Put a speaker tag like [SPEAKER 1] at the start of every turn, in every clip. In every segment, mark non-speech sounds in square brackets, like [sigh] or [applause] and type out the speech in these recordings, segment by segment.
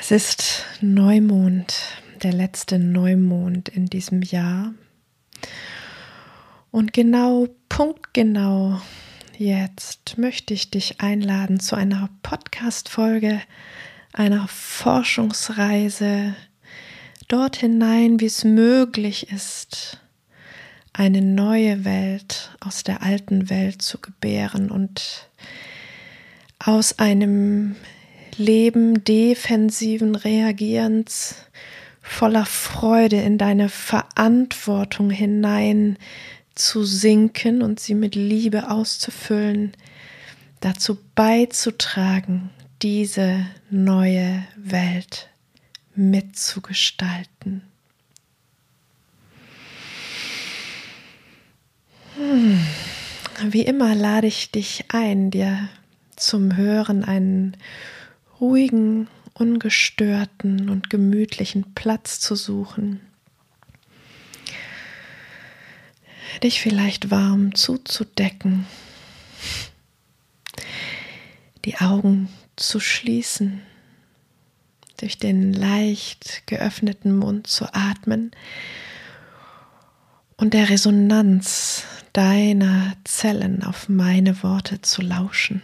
[SPEAKER 1] es ist Neumond, der letzte Neumond in diesem Jahr. Und genau, punktgenau jetzt möchte ich dich einladen zu einer Podcast-Folge, einer Forschungsreise dort hinein, wie es möglich ist, eine neue Welt aus der alten Welt zu gebären und aus einem Leben defensiven Reagierens voller Freude in deine Verantwortung hinein zu sinken und sie mit Liebe auszufüllen, dazu beizutragen, diese neue Welt mitzugestalten. Hm. Wie immer lade ich dich ein, dir zum Hören einen ruhigen, ungestörten und gemütlichen Platz zu suchen. Dich vielleicht warm zuzudecken, die Augen zu schließen, durch den leicht geöffneten Mund zu atmen. Und der Resonanz deiner Zellen auf meine Worte zu lauschen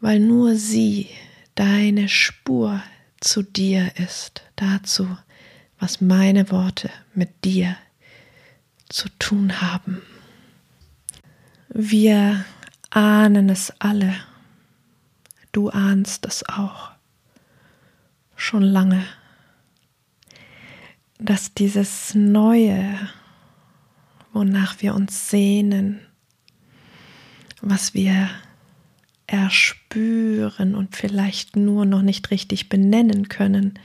[SPEAKER 1] weil nur sie deine Spur zu dir ist, dazu, was meine Worte mit dir zu tun haben. Wir ahnen es alle, du ahnst es auch schon lange, dass dieses Neue, wonach wir uns sehnen, was wir erspüren und vielleicht nur noch nicht richtig benennen können,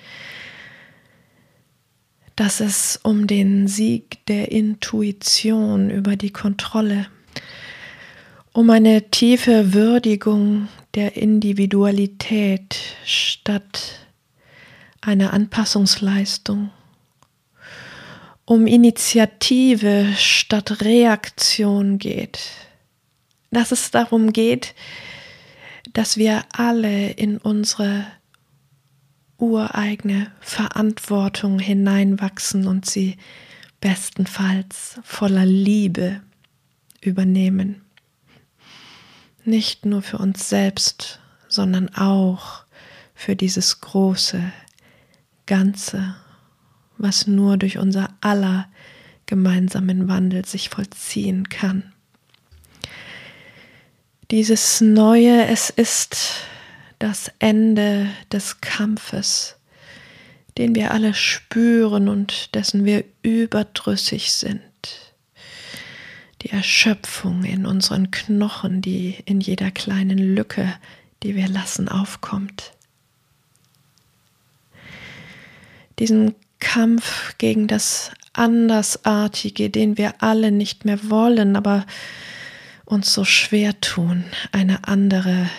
[SPEAKER 1] dass es um den Sieg der Intuition über die Kontrolle, um eine tiefe Würdigung der Individualität statt einer Anpassungsleistung, um Initiative statt Reaktion geht, dass es darum geht, dass wir alle in unsere ureigene Verantwortung hineinwachsen und sie bestenfalls voller Liebe übernehmen. Nicht nur für uns selbst, sondern auch für dieses große Ganze, was nur durch unser aller gemeinsamen Wandel sich vollziehen kann. Dieses Neue, es ist das Ende des Kampfes, den wir alle spüren und dessen wir überdrüssig sind. Die Erschöpfung in unseren Knochen, die in jeder kleinen Lücke, die wir lassen, aufkommt. Diesen Kampf gegen das Andersartige, den wir alle nicht mehr wollen, aber uns so schwer tun, eine andere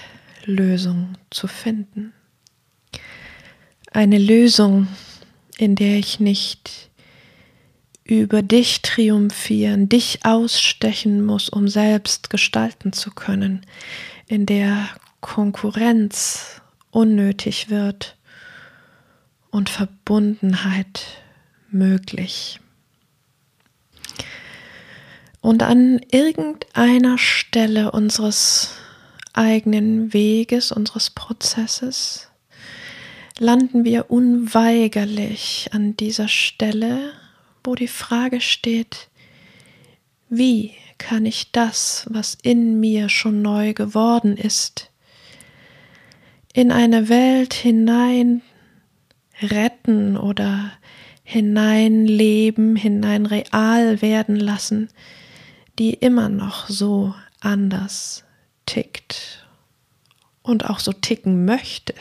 [SPEAKER 1] Lösung zu finden. Eine Lösung, in der ich nicht über dich triumphieren, dich ausstechen muss, um selbst gestalten zu können, in der Konkurrenz unnötig wird und Verbundenheit möglich. Und an irgendeiner Stelle unseres eigenen Weges, unseres Prozesses, landen wir unweigerlich an dieser Stelle, wo die Frage steht, wie kann ich das, was in mir schon neu geworden ist, in eine Welt hinein retten oder hineinleben, hinein real werden lassen, die immer noch so anders tickt und auch so ticken möchte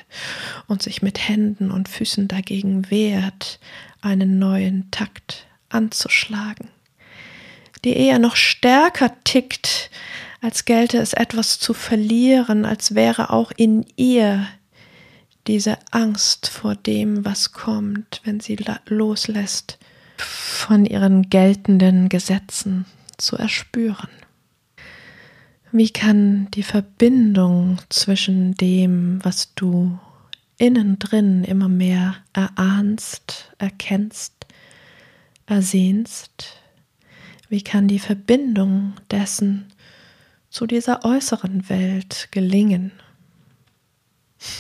[SPEAKER 1] und sich mit Händen und Füßen dagegen wehrt, einen neuen Takt anzuschlagen, die eher noch stärker tickt, als gelte es etwas zu verlieren, als wäre auch in ihr diese Angst vor dem, was kommt, wenn sie loslässt, von ihren geltenden Gesetzen zu erspüren. Wie kann die Verbindung zwischen dem, was du innen drin immer mehr erahnst, erkennst, ersehnst, wie kann die Verbindung dessen zu dieser äußeren Welt gelingen?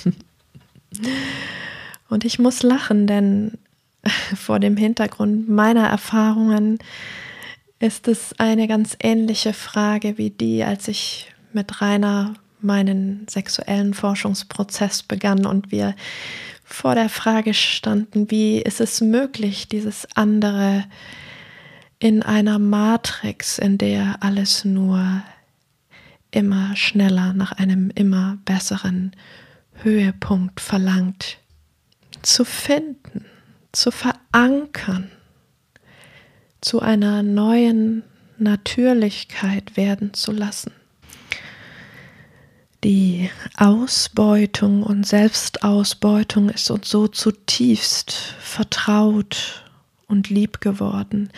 [SPEAKER 1] [laughs] Und ich muss lachen, denn [laughs] vor dem Hintergrund meiner Erfahrungen ist es eine ganz ähnliche Frage wie die, als ich mit Rainer meinen sexuellen Forschungsprozess begann und wir vor der Frage standen, wie ist es möglich, dieses andere in einer Matrix, in der alles nur immer schneller nach einem immer besseren Höhepunkt verlangt, zu finden, zu verankern zu einer neuen Natürlichkeit werden zu lassen. Die Ausbeutung und Selbstausbeutung ist uns so zutiefst vertraut und lieb geworden.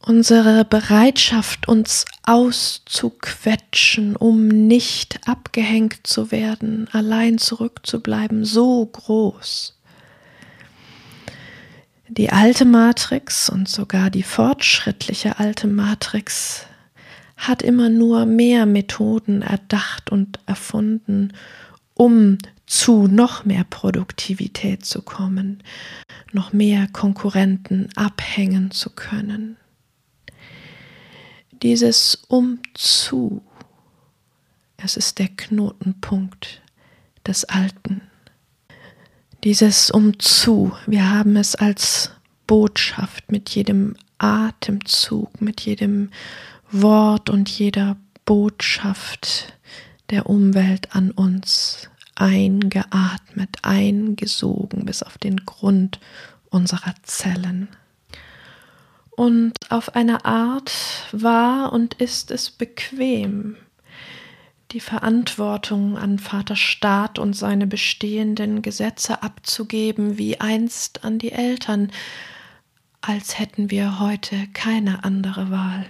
[SPEAKER 1] Unsere Bereitschaft, uns auszuquetschen, um nicht abgehängt zu werden, allein zurückzubleiben, so groß. Die alte Matrix und sogar die fortschrittliche alte Matrix hat immer nur mehr Methoden erdacht und erfunden, um zu noch mehr Produktivität zu kommen, noch mehr Konkurrenten abhängen zu können. Dieses Umzu, es ist der Knotenpunkt des Alten. Dieses Umzu, wir haben es als Botschaft mit jedem Atemzug, mit jedem Wort und jeder Botschaft der Umwelt an uns eingeatmet, eingesogen bis auf den Grund unserer Zellen. Und auf eine Art war und ist es bequem, die Verantwortung an Vater Staat und seine bestehenden Gesetze abzugeben, wie einst an die Eltern, als hätten wir heute keine andere Wahl.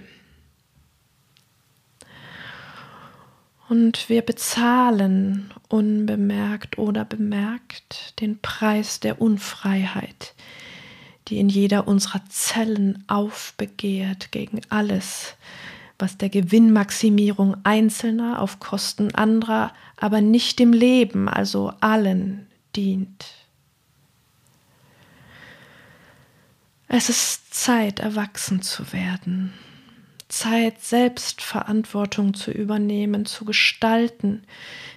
[SPEAKER 1] Und wir bezahlen unbemerkt oder bemerkt den Preis der Unfreiheit, die in jeder unserer Zellen aufbegehrt gegen alles, was der Gewinnmaximierung Einzelner auf Kosten anderer, aber nicht dem Leben, also allen, dient. Es ist Zeit, erwachsen zu werden, Zeit, Selbstverantwortung zu übernehmen, zu gestalten,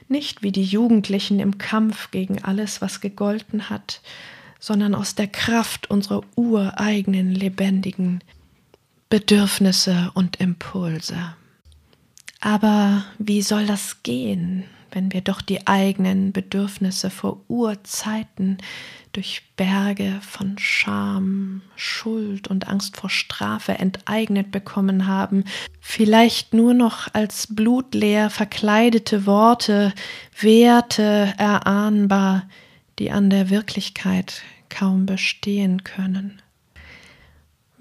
[SPEAKER 1] nicht wie die Jugendlichen im Kampf gegen alles, was gegolten hat, sondern aus der Kraft unserer ureigenen lebendigen Bedürfnisse und Impulse. Aber wie soll das gehen, wenn wir doch die eigenen Bedürfnisse vor Urzeiten durch Berge von Scham, Schuld und Angst vor Strafe enteignet bekommen haben, vielleicht nur noch als blutleer verkleidete Worte, Werte erahnbar, die an der Wirklichkeit kaum bestehen können.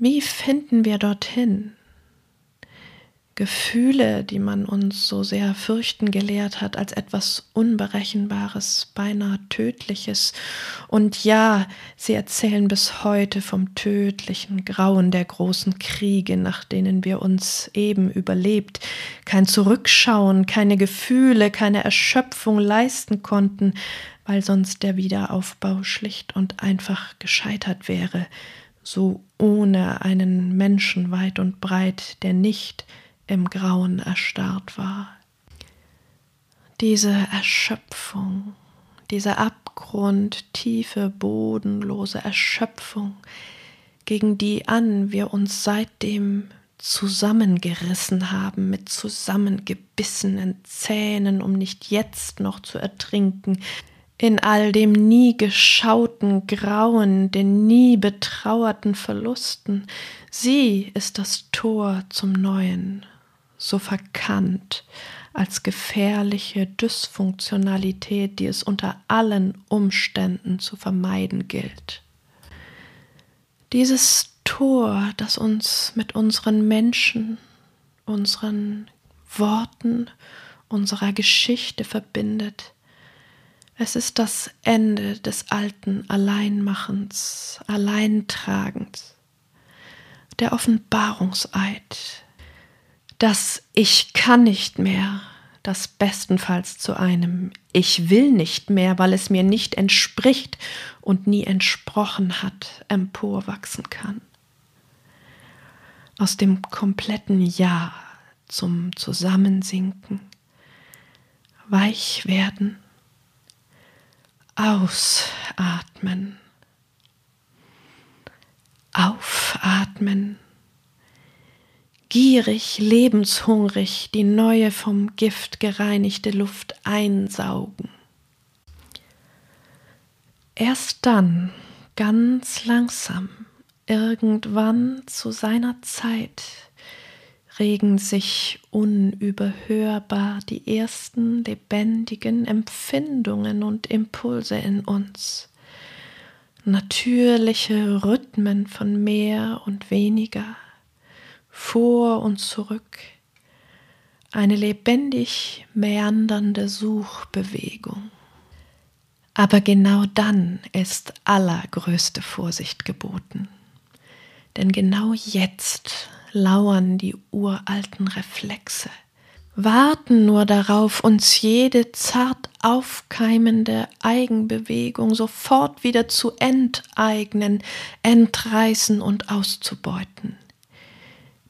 [SPEAKER 1] Wie finden wir dorthin? Gefühle, die man uns so sehr fürchten gelehrt hat, als etwas Unberechenbares, beinahe Tödliches. Und ja, sie erzählen bis heute vom tödlichen Grauen der großen Kriege, nach denen wir uns eben überlebt, kein Zurückschauen, keine Gefühle, keine Erschöpfung leisten konnten, weil sonst der Wiederaufbau schlicht und einfach gescheitert wäre so ohne einen Menschen weit und breit, der nicht im Grauen erstarrt war. Diese Erschöpfung, diese abgrundtiefe, bodenlose Erschöpfung, gegen die an wir uns seitdem zusammengerissen haben mit zusammengebissenen Zähnen, um nicht jetzt noch zu ertrinken, in all dem nie geschauten Grauen, den nie betrauerten Verlusten. Sie ist das Tor zum Neuen, so verkannt als gefährliche Dysfunktionalität, die es unter allen Umständen zu vermeiden gilt. Dieses Tor, das uns mit unseren Menschen, unseren Worten, unserer Geschichte verbindet, es ist das Ende des alten Alleinmachens, Alleintragens, der Offenbarungseid, das Ich kann nicht mehr, das bestenfalls zu einem Ich will nicht mehr, weil es mir nicht entspricht und nie entsprochen hat, emporwachsen kann. Aus dem kompletten Ja zum Zusammensinken, weich werden, ausatmen, aufatmen gierig, lebenshungrig die neue vom Gift gereinigte Luft einsaugen. Erst dann, ganz langsam, irgendwann zu seiner Zeit, regen sich unüberhörbar die ersten lebendigen Empfindungen und Impulse in uns. Natürliche Rhythmen von mehr und weniger, vor und zurück, eine lebendig meandernde Suchbewegung. Aber genau dann ist allergrößte Vorsicht geboten. Denn genau jetzt lauern die uralten Reflexe, warten nur darauf, uns jede zart aufkeimende Eigenbewegung sofort wieder zu enteignen, entreißen und auszubeuten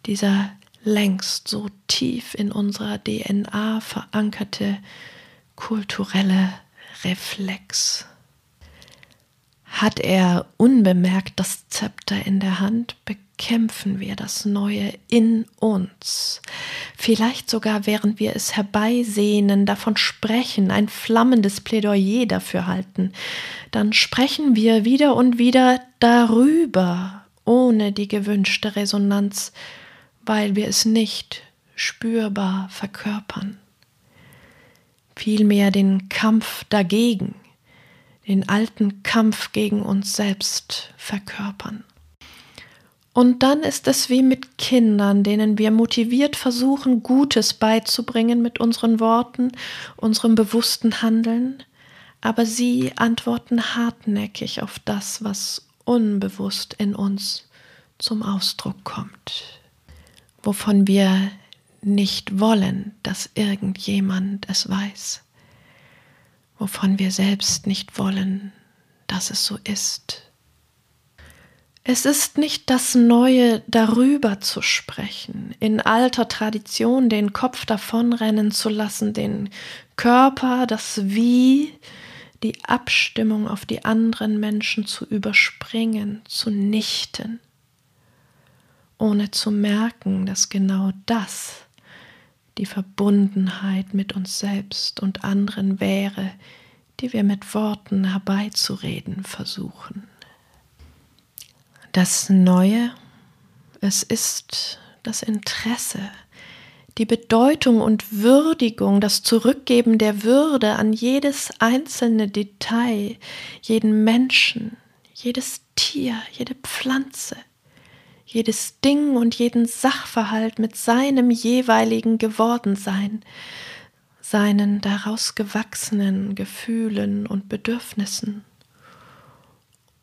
[SPEAKER 1] dieser längst so tief in unserer DNA verankerte kulturelle Reflex. Hat er unbemerkt das Zepter in der Hand, bekämpfen wir das Neue in uns. Vielleicht sogar, während wir es herbeisehnen, davon sprechen, ein flammendes Plädoyer dafür halten. Dann sprechen wir wieder und wieder darüber, ohne die gewünschte Resonanz weil wir es nicht spürbar verkörpern. Vielmehr den Kampf dagegen, den alten Kampf gegen uns selbst verkörpern. Und dann ist es wie mit Kindern, denen wir motiviert versuchen, Gutes beizubringen mit unseren Worten, unserem bewussten Handeln, aber sie antworten hartnäckig auf das, was unbewusst in uns zum Ausdruck kommt. Wovon wir nicht wollen, dass irgendjemand es weiß, wovon wir selbst nicht wollen, dass es so ist. Es ist nicht das Neue darüber zu sprechen, in alter Tradition den Kopf davonrennen zu lassen, den Körper, das Wie, die Abstimmung auf die anderen Menschen zu überspringen, zu nichten ohne zu merken, dass genau das die Verbundenheit mit uns selbst und anderen wäre, die wir mit Worten herbeizureden versuchen. Das Neue, es ist das Interesse, die Bedeutung und Würdigung, das Zurückgeben der Würde an jedes einzelne Detail, jeden Menschen, jedes Tier, jede Pflanze, jedes Ding und jeden Sachverhalt mit seinem jeweiligen Gewordensein, seinen daraus gewachsenen Gefühlen und Bedürfnissen,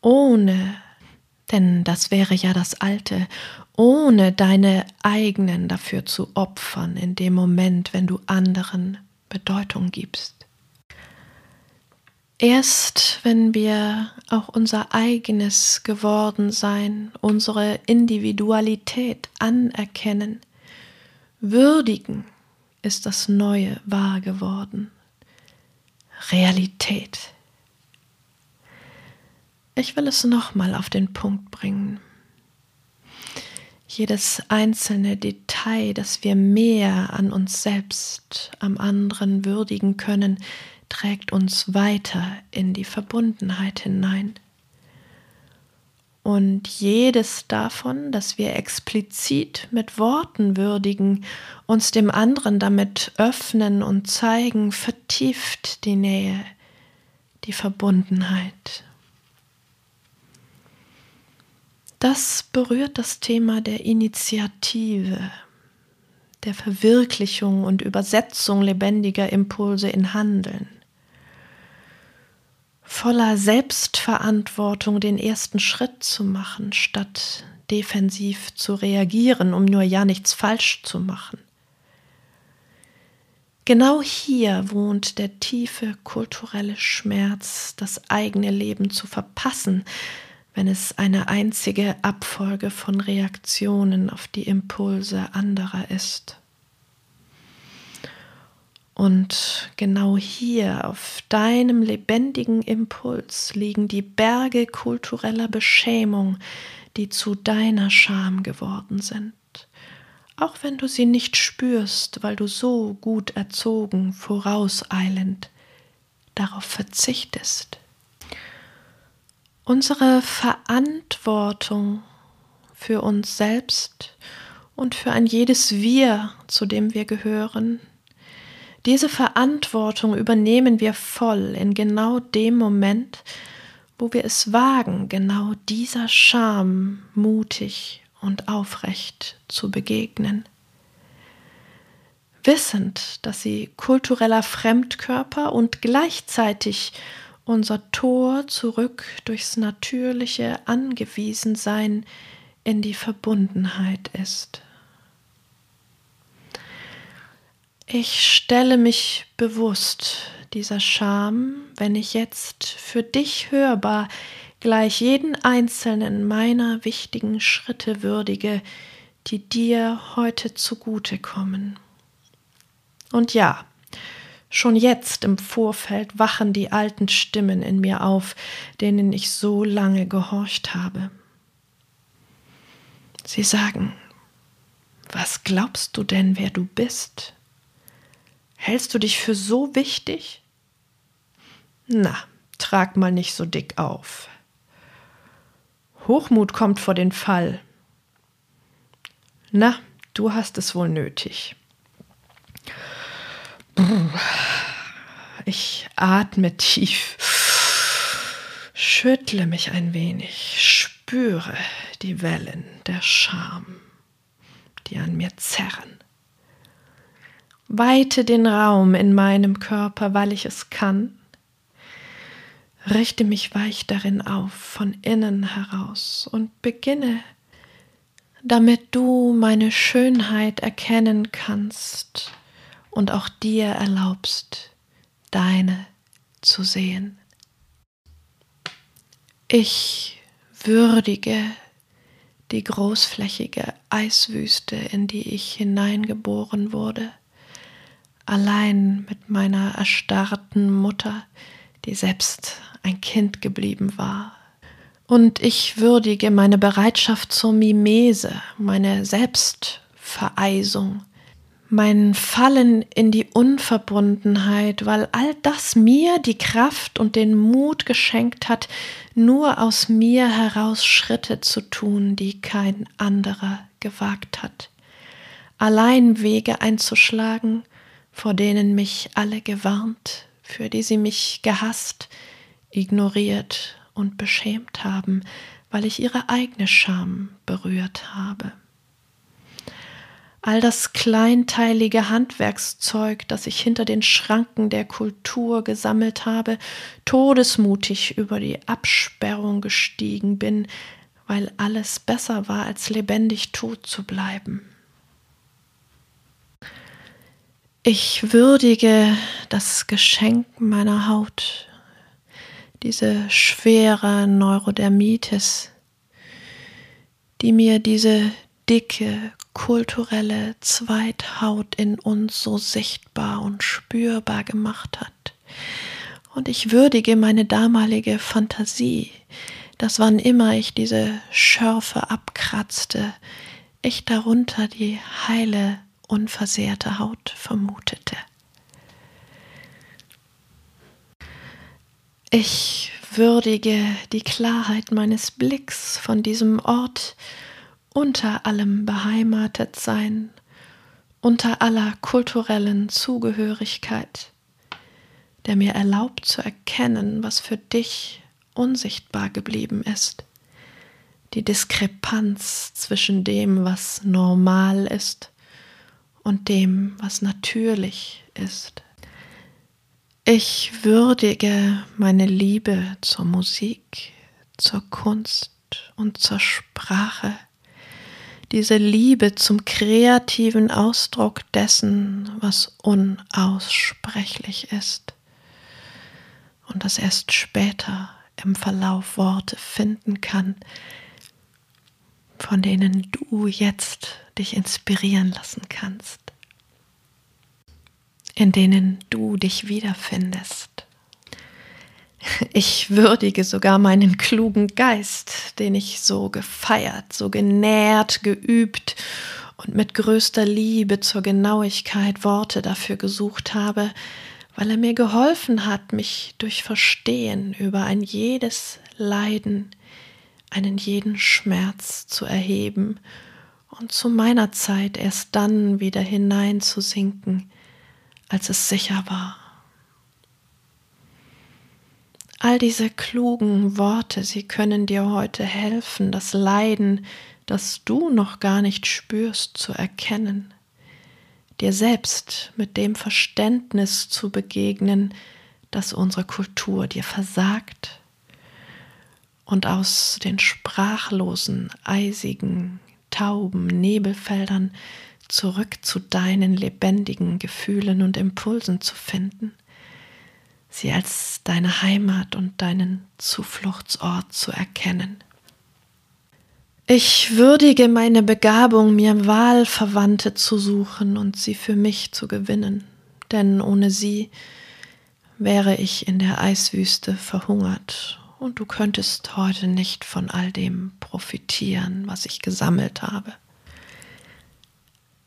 [SPEAKER 1] ohne, denn das wäre ja das Alte, ohne deine eigenen dafür zu opfern in dem Moment, wenn du anderen Bedeutung gibst. Erst wenn wir auch unser eigenes Gewordensein, unsere Individualität anerkennen, würdigen, ist das Neue wahr geworden. Realität. Ich will es nochmal auf den Punkt bringen. jedes einzelne Detail, das wir mehr an uns selbst, am anderen würdigen können, trägt uns weiter in die Verbundenheit hinein. Und jedes davon, das wir explizit mit Worten würdigen, uns dem anderen damit öffnen und zeigen, vertieft die Nähe, die Verbundenheit. Das berührt das Thema der Initiative, der Verwirklichung und Übersetzung lebendiger Impulse in Handeln. Voller Selbstverantwortung den ersten Schritt zu machen, statt defensiv zu reagieren, um nur ja nichts falsch zu machen. Genau hier wohnt der tiefe kulturelle Schmerz, das eigene Leben zu verpassen, wenn es eine einzige Abfolge von Reaktionen auf die Impulse anderer ist. Und genau hier auf deinem lebendigen Impuls liegen die Berge kultureller Beschämung, die zu deiner Scham geworden sind. Auch wenn du sie nicht spürst, weil du so gut erzogen, vorauseilend darauf verzichtest. Unsere Verantwortung für uns selbst und für ein jedes Wir, zu dem wir gehören, diese Verantwortung übernehmen wir voll in genau dem Moment, wo wir es wagen, genau dieser Scham mutig und aufrecht zu begegnen. Wissend, dass sie kultureller Fremdkörper und gleichzeitig unser Tor zurück durchs natürliche Angewiesensein in die Verbundenheit ist. Ich stelle mich bewusst dieser Scham, wenn ich jetzt für dich hörbar gleich jeden einzelnen meiner wichtigen Schritte würdige, die dir heute zugute kommen. Und ja, Schon jetzt im Vorfeld wachen die alten Stimmen in mir auf, denen ich so lange gehorcht habe. Sie sagen, was glaubst du denn, wer du bist? Hältst du dich für so wichtig? Na, trag mal nicht so dick auf. Hochmut kommt vor den Fall. Na, du hast es wohl nötig. Ich atme tief, schüttle mich ein wenig, spüre die Wellen der Scham, die an mir zerren. Weite den Raum in meinem Körper, weil ich es kann. Richte mich weich darin auf, von innen heraus, und beginne, damit du meine Schönheit erkennen kannst und auch dir erlaubst, deine zu sehen. Ich würdige die großflächige Eiswüste, in die ich hineingeboren wurde, allein mit meiner erstarrten Mutter, die selbst ein Kind geblieben war. Und ich würdige meine Bereitschaft zur Mimese, meine Selbstvereisung, mein Fallen in die Unverbundenheit, weil all das mir die Kraft und den Mut geschenkt hat, nur aus mir heraus Schritte zu tun, die kein anderer gewagt hat, allein Wege einzuschlagen, vor denen mich alle gewarnt, für die sie mich gehasst, ignoriert und beschämt haben, weil ich ihre eigene Scham berührt habe all das kleinteilige Handwerkszeug, das ich hinter den Schranken der Kultur gesammelt habe, todesmutig über die Absperrung gestiegen bin, weil alles besser war, als lebendig tot zu bleiben. Ich würdige das Geschenk meiner Haut, diese schwere Neurodermitis, die mir diese dicke, kulturelle Zweithaut in uns so sichtbar und spürbar gemacht hat. Und ich würdige meine damalige Fantasie, dass wann immer ich diese Schörfe abkratzte, ich darunter die heile, unversehrte Haut vermutete. Ich würdige die Klarheit meines Blicks von diesem Ort unter allem beheimatet sein, unter aller kulturellen Zugehörigkeit, der mir erlaubt zu erkennen, was für dich unsichtbar geblieben ist, die Diskrepanz zwischen dem, was normal ist, und dem, was natürlich ist. Ich würdige meine Liebe zur Musik, zur Kunst und zur Sprache, diese Liebe zum kreativen Ausdruck dessen, was unaussprechlich ist und das erst später im Verlauf Worte finden kann, von denen du jetzt dich inspirieren lassen kannst in denen du dich wiederfindest. Ich würdige sogar meinen klugen Geist, den ich so gefeiert, so genährt, geübt und mit größter Liebe zur Genauigkeit Worte dafür gesucht habe, weil er mir geholfen hat, mich durch Verstehen über ein jedes Leiden, einen jeden Schmerz zu erheben und zu meiner Zeit erst dann wieder hineinzusinken als es sicher war. All diese klugen Worte, sie können dir heute helfen, das Leiden, das du noch gar nicht spürst, zu erkennen, dir selbst mit dem Verständnis zu begegnen, das unsere Kultur dir versagt. Und aus den sprachlosen, eisigen, tauben Nebelfeldern zurück zu deinen lebendigen Gefühlen und Impulsen zu finden, sie als deine Heimat und deinen Zufluchtsort zu erkennen. Ich würdige meine Begabung, mir Wahlverwandte zu suchen und sie für mich zu gewinnen, denn ohne sie wäre ich in der Eiswüste verhungert und du könntest heute nicht von all dem profitieren, was ich gesammelt habe.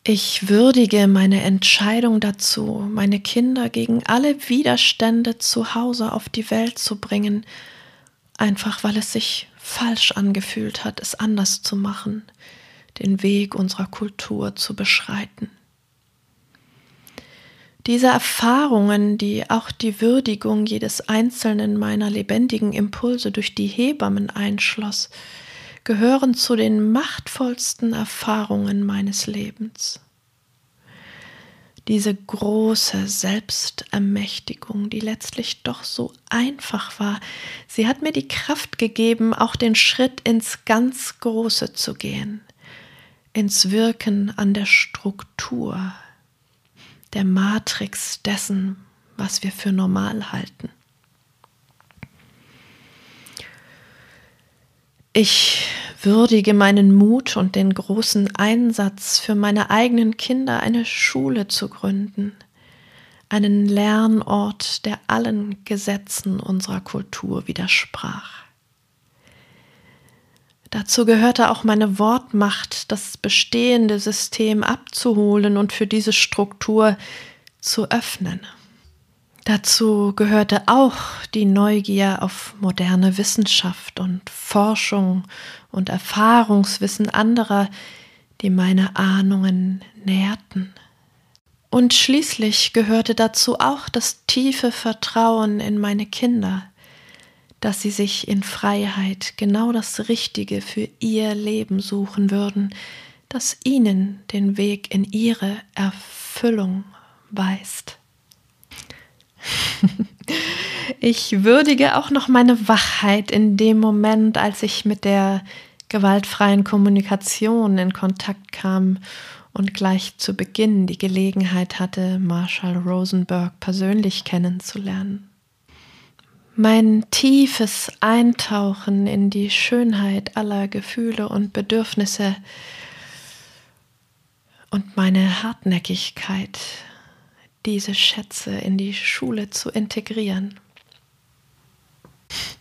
[SPEAKER 1] Ich würdige meine Entscheidung dazu, meine Kinder gegen alle Widerstände zu Hause auf die Welt zu bringen, einfach weil es sich falsch angefühlt hat, es anders zu machen, den Weg unserer Kultur zu beschreiten. Diese Erfahrungen, die auch die Würdigung jedes einzelnen meiner lebendigen Impulse durch die Hebammen einschloss, gehören zu den machtvollsten Erfahrungen meines Lebens. Diese große Selbstermächtigung, die letztlich doch so einfach war, sie hat mir die Kraft gegeben, auch den Schritt ins ganz Große zu gehen, ins Wirken an der Struktur, der Matrix dessen, was wir für normal halten. Ich würdige meinen Mut und den großen Einsatz, für meine eigenen Kinder eine Schule zu gründen, einen Lernort, der allen Gesetzen unserer Kultur widersprach. Dazu gehörte auch meine Wortmacht, das bestehende System abzuholen und für diese Struktur zu öffnen. Dazu gehörte auch die Neugier auf moderne Wissenschaft und Forschung und Erfahrungswissen anderer, die meine Ahnungen nährten. Und schließlich gehörte dazu auch das tiefe Vertrauen in meine Kinder, dass sie sich in Freiheit genau das Richtige für ihr Leben suchen würden, das ihnen den Weg in ihre Erfüllung weist. [laughs] Ich würdige auch noch meine Wachheit in dem Moment, als ich mit der gewaltfreien Kommunikation in Kontakt kam und gleich zu Beginn die Gelegenheit hatte, Marshall Rosenberg persönlich kennenzulernen. Mein tiefes Eintauchen in die Schönheit aller Gefühle und Bedürfnisse und meine Hartnäckigkeit diese Schätze in die Schule zu integrieren. [laughs]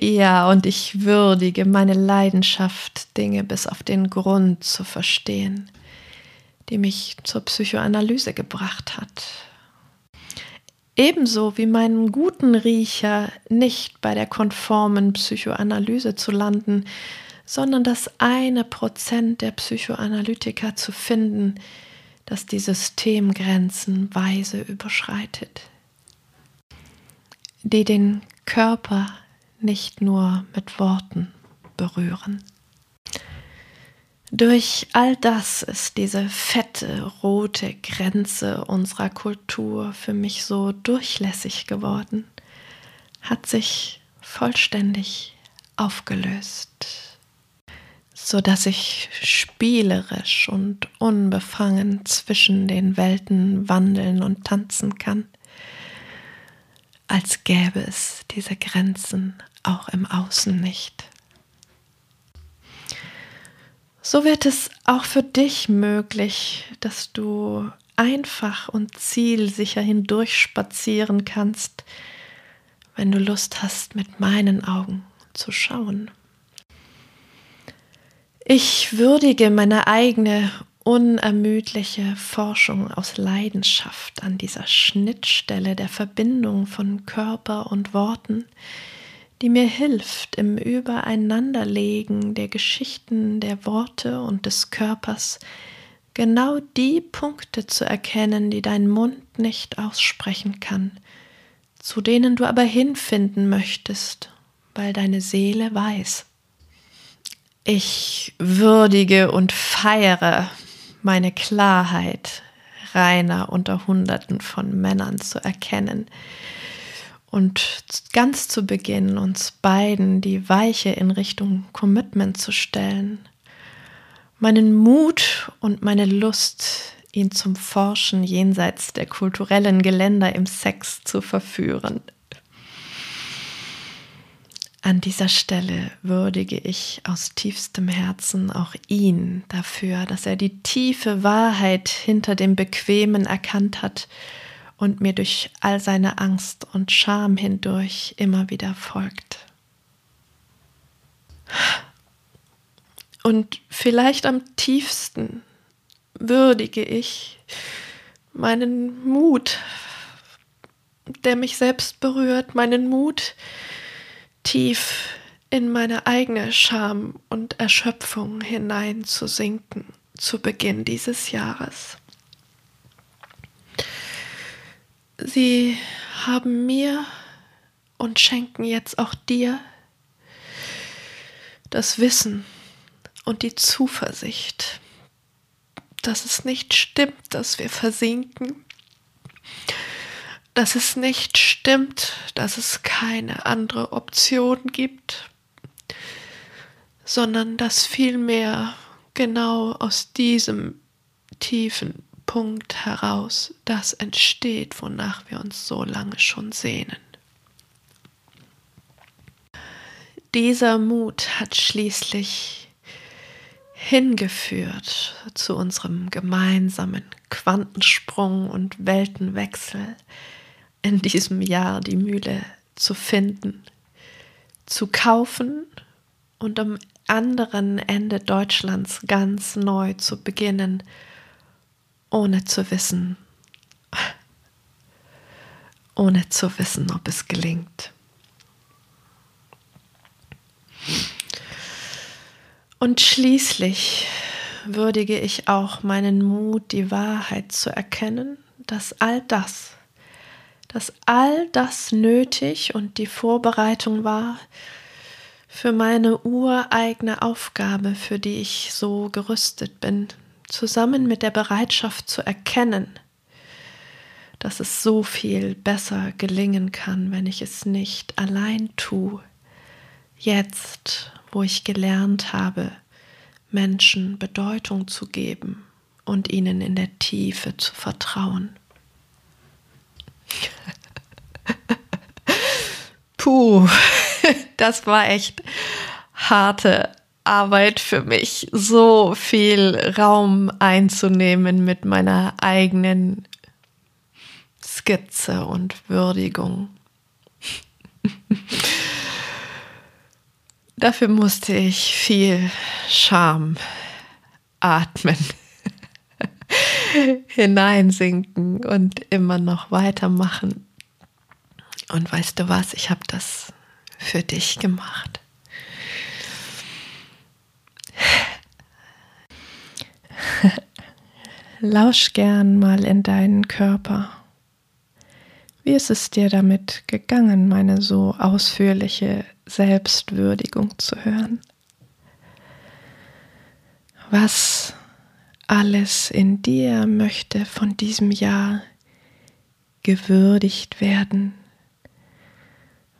[SPEAKER 1] Ja, und ich würdige meine Leidenschaft, Dinge bis auf den Grund zu verstehen, die mich zur Psychoanalyse gebracht hat. Ebenso wie meinen guten Riecher nicht bei der konformen Psychoanalyse zu landen, sondern das eine Prozent der Psychoanalytiker zu finden, das die Systemgrenzen weise überschreitet, die den Körper nicht nur mit Worten berühren. Durch all das ist diese fette rote Grenze unserer Kultur für mich so durchlässig geworden, hat sich vollständig aufgelöst, so dass ich spielerisch und unbefangen zwischen den Welten wandeln und tanzen kann, als gäbe es diese Grenzen auch im Außen nicht. So wird es auch für dich möglich, dass du einfach und zielsicher hindurchspazieren kannst, wenn du Lust hast, mit meinen Augen zu schauen. Ich würdige meine eigene unermüdliche Forschung aus Leidenschaft an dieser Schnittstelle der Verbindung von Körper und Worten, die mir hilft im Übereinanderlegen der Geschichten, der Worte und des Körpers, genau die Punkte zu erkennen, die dein Mund nicht aussprechen kann, zu denen du aber hinfinden möchtest, weil deine Seele weiß. Ich würdige und feiere meine Klarheit, reiner unter Hunderten von Männern zu erkennen, und ganz zu Beginn uns beiden die Weiche in Richtung Commitment zu stellen, meinen Mut und meine Lust, ihn zum Forschen jenseits der kulturellen Geländer im Sex zu verführen. An dieser Stelle würdige ich aus tiefstem Herzen auch ihn dafür, dass er die tiefe Wahrheit hinter dem Bequemen erkannt hat und mir durch all seine Angst und Scham hindurch immer wieder folgt. Und vielleicht am tiefsten würdige ich meinen Mut, der mich selbst berührt, meinen Mut, tief in meine eigene Scham und Erschöpfung hineinzusinken zu Beginn dieses Jahres. Sie haben mir und schenken jetzt auch dir das Wissen und die Zuversicht, dass es nicht stimmt, dass wir versinken, dass es nicht stimmt, dass es keine andere Option gibt, sondern dass vielmehr genau aus diesem tiefen Punkt heraus das entsteht, wonach wir uns so lange schon sehnen. Dieser Mut hat schließlich hingeführt zu unserem gemeinsamen Quantensprung und Weltenwechsel in diesem Jahr die Mühle zu finden, zu kaufen und am anderen Ende Deutschlands ganz neu zu beginnen ohne zu wissen, ohne zu wissen, ob es gelingt. Und schließlich würdige ich auch meinen Mut, die Wahrheit zu erkennen, dass all das, dass all das nötig und die Vorbereitung war für meine ureigene Aufgabe, für die ich so gerüstet bin, zusammen mit der Bereitschaft zu erkennen, dass es so viel besser gelingen kann, wenn ich es nicht allein tue. Jetzt, wo ich gelernt habe, Menschen Bedeutung zu geben und ihnen in der Tiefe zu vertrauen. [laughs] Puh, [laughs] das war echt harte Arbeit für mich, so viel Raum einzunehmen mit meiner eigenen Skizze und Würdigung. [laughs] Dafür musste ich viel Scham atmen, hineinsinken und immer noch weitermachen. Und weißt du was, ich habe das für dich gemacht. [laughs] Lausch gern mal in deinen Körper. Wie ist es dir damit gegangen, meine so ausführliche Selbstwürdigung zu hören? Was alles in dir möchte von diesem Jahr gewürdigt werden,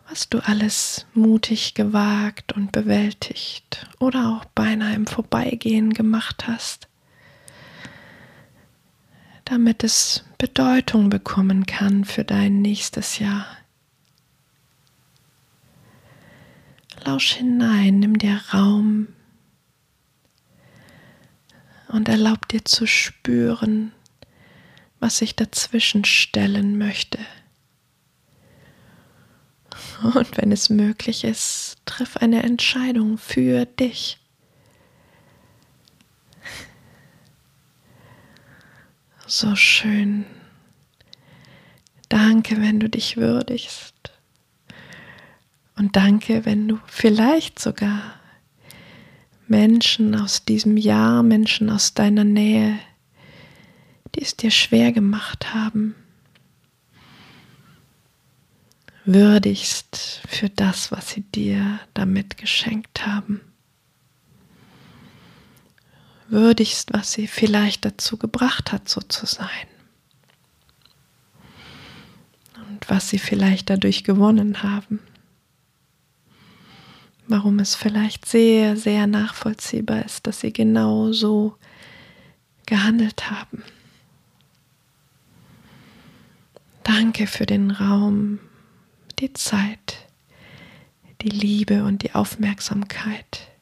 [SPEAKER 1] was du alles mutig gewagt und bewältigt oder auch beinahe im Vorbeigehen gemacht hast damit es Bedeutung bekommen kann für dein nächstes Jahr. Lausch hinein, nimm dir Raum und erlaub dir zu spüren, was sich dazwischen stellen möchte. Und wenn es möglich ist, triff eine Entscheidung für dich. so schön. Danke, wenn du dich würdigst. Und danke, wenn du vielleicht sogar Menschen aus diesem Jahr, Menschen aus deiner Nähe, die es dir schwer gemacht haben, würdigst für das, was sie dir damit geschenkt haben würdigst, was sie vielleicht dazu gebracht hat, so zu sein. Und was sie vielleicht dadurch gewonnen haben. Warum es vielleicht sehr, sehr nachvollziehbar ist, dass sie genau so gehandelt haben. Danke für den Raum, die Zeit, die Liebe und die Aufmerksamkeit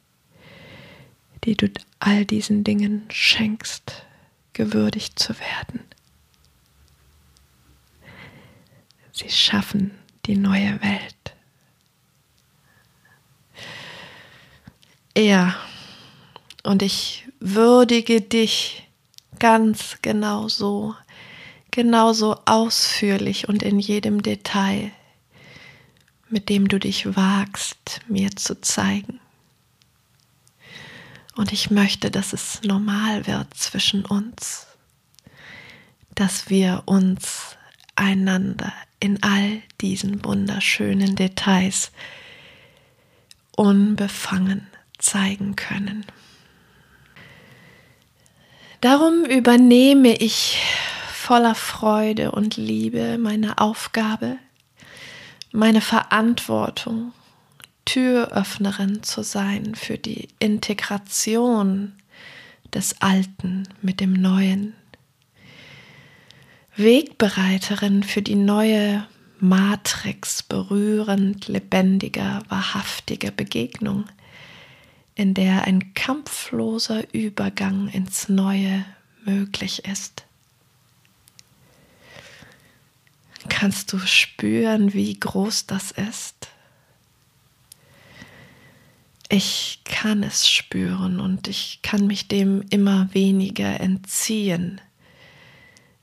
[SPEAKER 1] die du all diesen Dingen schenkst, gewürdigt zu werden. Sie schaffen die neue Welt. Ja, und ich würdige dich ganz genau so, genauso ausführlich und in jedem Detail, mit dem du dich wagst, mir zu zeigen. Und ich möchte, dass es normal wird zwischen uns, dass wir uns einander in all diesen wunderschönen Details unbefangen zeigen können. Darum übernehme ich voller Freude und Liebe meine Aufgabe, meine Verantwortung Türöffnerin zu sein für die Integration des Alten mit dem Neuen. Wegbereiterin für die neue Matrix berührend lebendiger, wahrhaftiger Begegnung, in der ein kampfloser Übergang ins Neue möglich ist. Kannst du spüren, wie groß das ist? ich kann es spüren und ich kann mich dem immer weniger entziehen.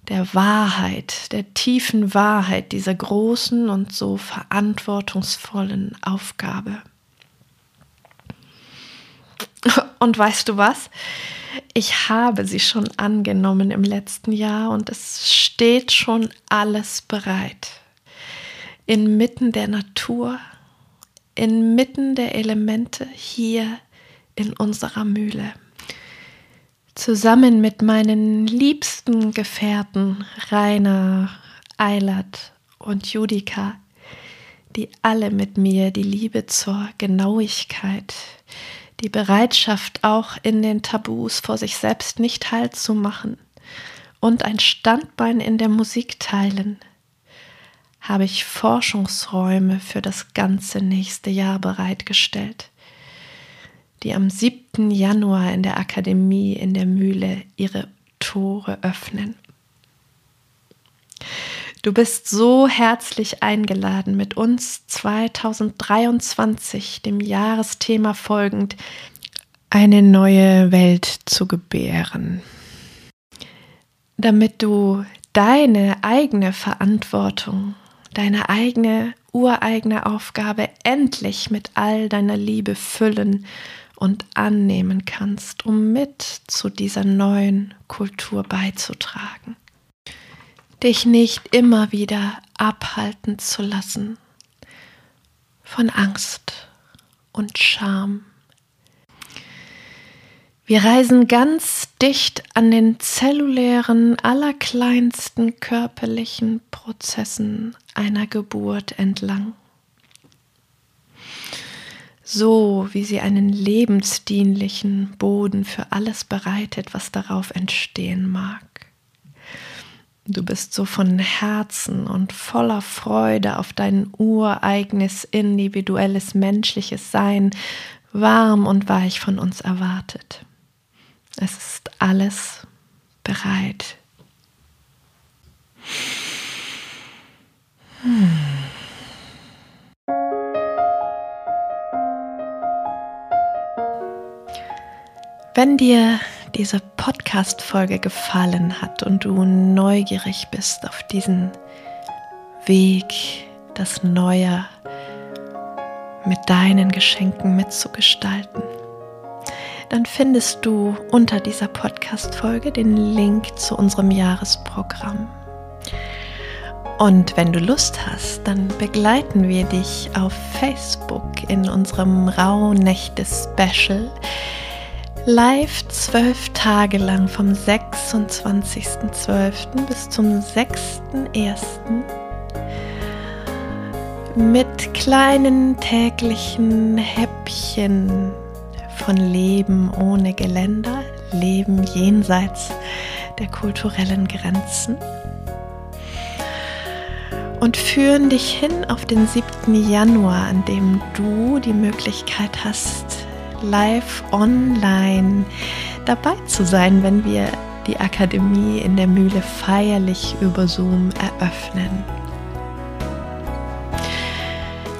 [SPEAKER 1] Der Wahrheit, der tiefen Wahrheit dieser großen und so verantwortungsvollen Aufgabe. [laughs] Und weißt du was? Ich habe sie schon angenommen im letzten Jahr und es steht schon alles bereit. Inmitten der Natur, inmitten der Elemente hier in unserer Mühle. Zusammen mit meinen liebsten Gefährten Rainer, Eilert und Judika, die alle mit mir die Liebe zur Genauigkeit, die Bereitschaft auch in den Tabus vor sich selbst nicht Halt zu machen und ein Standbein in der Musik teilen, habe ich Forschungsräume für das ganze nächste Jahr bereitgestellt, die am 7. Januar in der Akademie in der Mühle ihre Tore öffnen. Du bist so herzlich eingeladen, mit uns 2023, dem Jahresthema folgend, eine neue Welt zu gebären. Damit du deine eigene Verantwortung, deine eigene ureigene Aufgabe endlich mit all deiner Liebe füllen und annehmen kannst, um mit zu dieser neuen Kultur beizutragen. Dich nicht immer wieder abhalten zu lassen von Angst und Scham. Wir reisen ganz dicht an den zellulären, allerkleinsten körperlichen Prozessen einer Geburt entlang so wie sie einen lebensdienlichen Boden für alles bereitet, was darauf entstehen mag. Du bist so von Herzen und voller Freude auf dein ureigenes, individuelles, menschliches Sein warm und weich von uns erwartet. Es ist alles bereit. Hmm. Wenn dir diese Podcast-Folge gefallen hat und du neugierig bist auf diesen Weg, das Neue mit deinen Geschenken mitzugestalten, dann findest du unter dieser Podcast-Folge den Link zu unserem Jahresprogramm. Und wenn du Lust hast, dann begleiten wir dich auf Facebook in unserem Rauhnächte-Special live zwölf Tage lang vom 26.12. bis zum 6.1. mit kleinen täglichen Häppchen von Leben ohne Geländer, Leben jenseits der kulturellen Grenzen und führen dich hin auf den 7. Januar, an dem du die Möglichkeit hast, live online dabei zu sein, wenn wir die Akademie in der Mühle feierlich über Zoom eröffnen.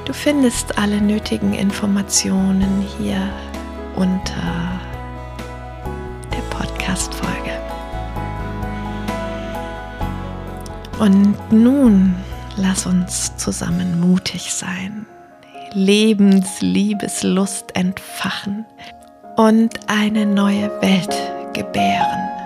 [SPEAKER 1] Du findest alle nötigen Informationen hier unter der Podcast-Folge. Und nun lass uns zusammen mutig sein. Lebensliebeslust entfachen und eine neue Welt gebären.